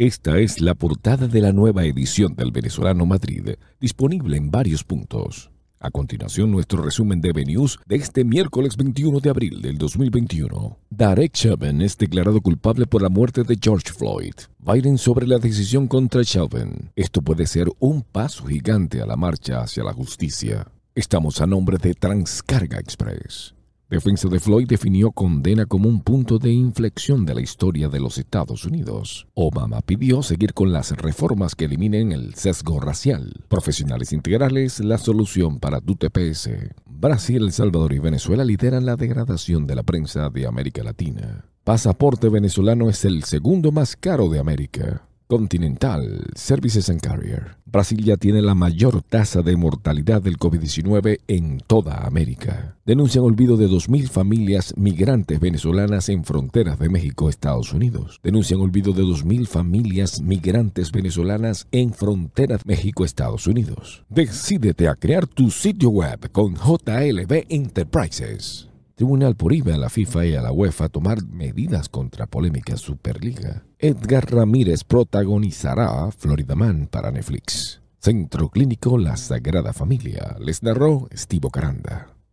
Esta es la portada de la nueva edición del Venezolano Madrid, disponible en varios puntos. A continuación, nuestro resumen de News de este miércoles 21 de abril del 2021. Derek Chauvin es declarado culpable por la muerte de George Floyd. Biden sobre la decisión contra Chauvin. Esto puede ser un paso gigante a la marcha hacia la justicia. Estamos a nombre de Transcarga Express. Defensa de Floyd definió condena como un punto de inflexión de la historia de los Estados Unidos. Obama pidió seguir con las reformas que eliminen el sesgo racial. Profesionales integrales, la solución para tu TPS. Brasil, El Salvador y Venezuela lideran la degradación de la prensa de América Latina. Pasaporte venezolano es el segundo más caro de América. Continental Services and Carrier. Brasil ya tiene la mayor tasa de mortalidad del COVID-19 en toda América. Denuncian olvido de 2.000 familias migrantes venezolanas en fronteras de México, Estados Unidos. Denuncian olvido de 2.000 familias migrantes venezolanas en fronteras México, Estados Unidos. Decídete a crear tu sitio web con JLB Enterprises. Tribunal prohíbe a la FIFA y a la UEFA tomar medidas contra polémica Superliga. Edgar Ramírez protagonizará Florida Man para Netflix. Centro Clínico La Sagrada Familia. Les narró Estivo Caranda.